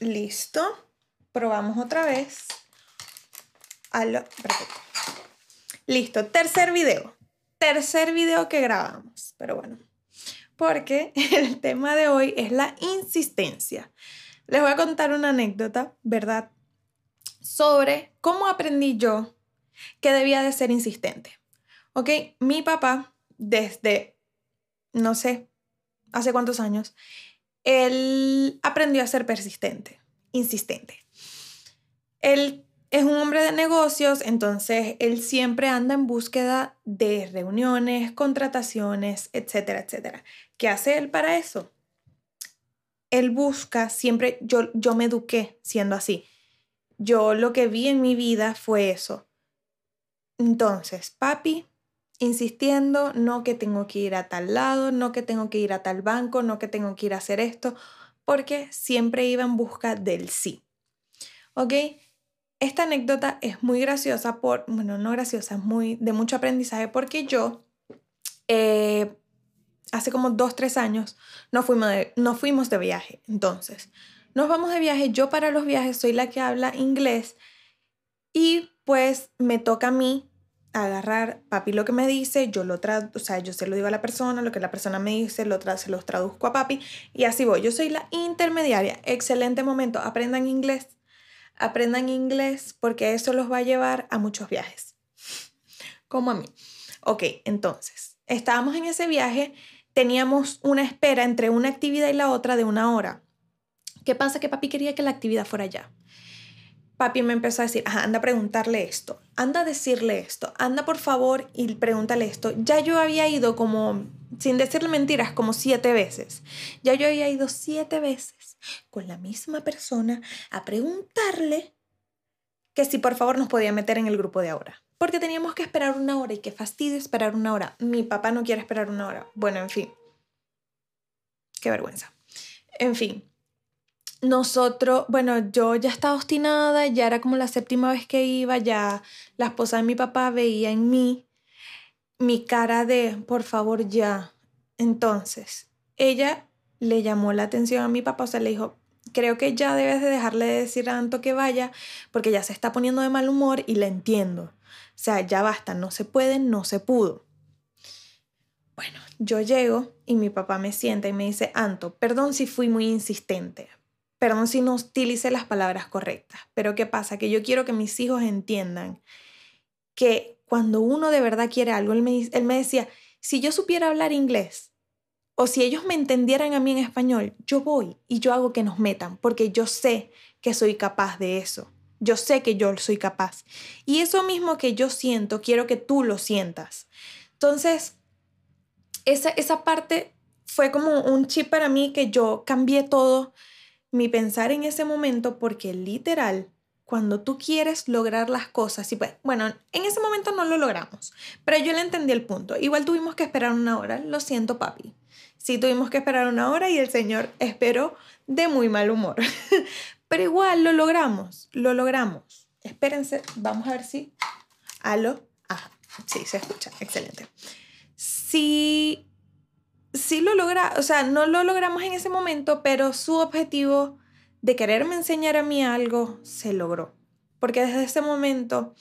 Listo. Probamos otra vez. Perfecto. Listo. Tercer video. Tercer video que grabamos. Pero bueno. Porque el tema de hoy es la insistencia. Les voy a contar una anécdota, ¿verdad? Sobre cómo aprendí yo que debía de ser insistente. ¿Ok? Mi papá, desde, no sé, hace cuántos años, él aprendió a ser persistente, insistente. Él es un hombre de negocios, entonces él siempre anda en búsqueda de reuniones, contrataciones, etcétera, etcétera. ¿Qué hace él para eso? Él busca siempre, yo, yo me eduqué siendo así. Yo lo que vi en mi vida fue eso. Entonces, papi, insistiendo, no que tengo que ir a tal lado, no que tengo que ir a tal banco, no que tengo que ir a hacer esto, porque siempre iba en busca del sí. ¿Ok? Esta anécdota es muy graciosa por, bueno, no graciosa, es muy de mucho aprendizaje porque yo, eh, hace como dos, tres años, nos fuimos, de, nos fuimos de viaje. Entonces, nos vamos de viaje, yo para los viajes soy la que habla inglés y pues me toca a mí agarrar papi lo que me dice, yo lo traduzco, o sea, yo se lo digo a la persona, lo que la persona me dice, lo se los traduzco a papi y así voy. Yo soy la intermediaria. Excelente momento. Aprendan inglés. Aprendan inglés porque eso los va a llevar a muchos viajes. Como a mí. Ok, entonces, estábamos en ese viaje, teníamos una espera entre una actividad y la otra de una hora. ¿Qué pasa? Que papi quería que la actividad fuera ya papi me empezó a decir, anda a preguntarle esto, anda a decirle esto, anda por favor y pregúntale esto. Ya yo había ido como, sin decirle mentiras, como siete veces. Ya yo había ido siete veces con la misma persona a preguntarle que si por favor nos podía meter en el grupo de ahora. Porque teníamos que esperar una hora y qué fastidio esperar una hora. Mi papá no quiere esperar una hora. Bueno, en fin. Qué vergüenza. En fin, nosotros, bueno, yo ya estaba obstinada, ya era como la séptima vez que iba, ya la esposa de mi papá veía en mí mi cara de, por favor, ya. Entonces, ella le llamó la atención a mi papá, o sea, le dijo, creo que ya debes de dejarle de decir a Anto que vaya, porque ya se está poniendo de mal humor y la entiendo. O sea, ya basta, no se puede, no se pudo. Bueno, yo llego y mi papá me sienta y me dice, Anto, perdón si fui muy insistente, perdón si no utilice las palabras correctas, pero ¿qué pasa? Que yo quiero que mis hijos entiendan que cuando uno de verdad quiere algo, él me, él me decía, si yo supiera hablar inglés o si ellos me entendieran a mí en español, yo voy y yo hago que nos metan, porque yo sé que soy capaz de eso. Yo sé que yo soy capaz. Y eso mismo que yo siento, quiero que tú lo sientas. Entonces, esa, esa parte fue como un chip para mí que yo cambié todo mi pensar en ese momento porque literal, cuando tú quieres lograr las cosas, y pues, bueno, en ese momento no lo logramos, pero yo le entendí el punto. Igual tuvimos que esperar una hora, lo siento papi. Sí, tuvimos que esperar una hora y el señor esperó de muy mal humor. pero igual lo logramos, lo logramos. Espérense, vamos a ver si... ¿Aló? Ajá, sí, se escucha, excelente. Si sí lo logra, o sea, no lo logramos en ese momento, pero su objetivo de quererme enseñar a mí algo se logró. Porque desde ese momento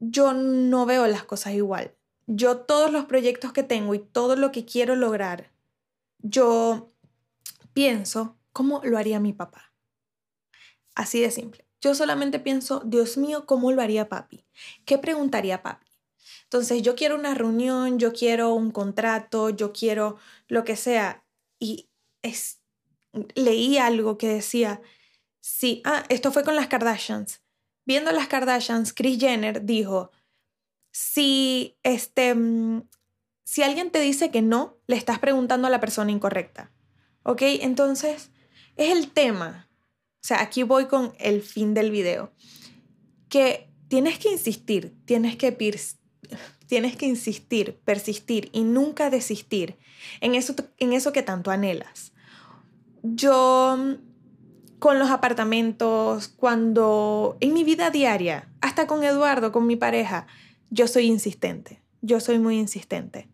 yo no veo las cosas igual. Yo todos los proyectos que tengo y todo lo que quiero lograr, yo pienso cómo lo haría mi papá. Así de simple. Yo solamente pienso, Dios mío, ¿cómo lo haría papi? ¿Qué preguntaría papi? Entonces, yo quiero una reunión, yo quiero un contrato, yo quiero lo que sea. Y es, leí algo que decía, sí, ah, esto fue con las Kardashians. Viendo las Kardashians, Kris Jenner dijo, si, este, mm, si alguien te dice que no, le estás preguntando a la persona incorrecta. ¿Ok? Entonces, es el tema. O sea, aquí voy con el fin del video. Que tienes que insistir, tienes que tienes que insistir, persistir y nunca desistir en eso, en eso que tanto anhelas. Yo con los apartamentos, cuando en mi vida diaria, hasta con Eduardo, con mi pareja, yo soy insistente, yo soy muy insistente.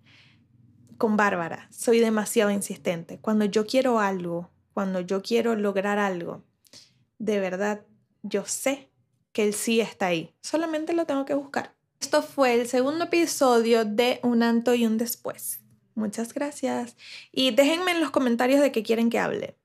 Con Bárbara, soy demasiado insistente. Cuando yo quiero algo, cuando yo quiero lograr algo, de verdad, yo sé que el sí está ahí. Solamente lo tengo que buscar. Esto fue el segundo episodio de Un Anto y un Después. Muchas gracias. Y déjenme en los comentarios de qué quieren que hable.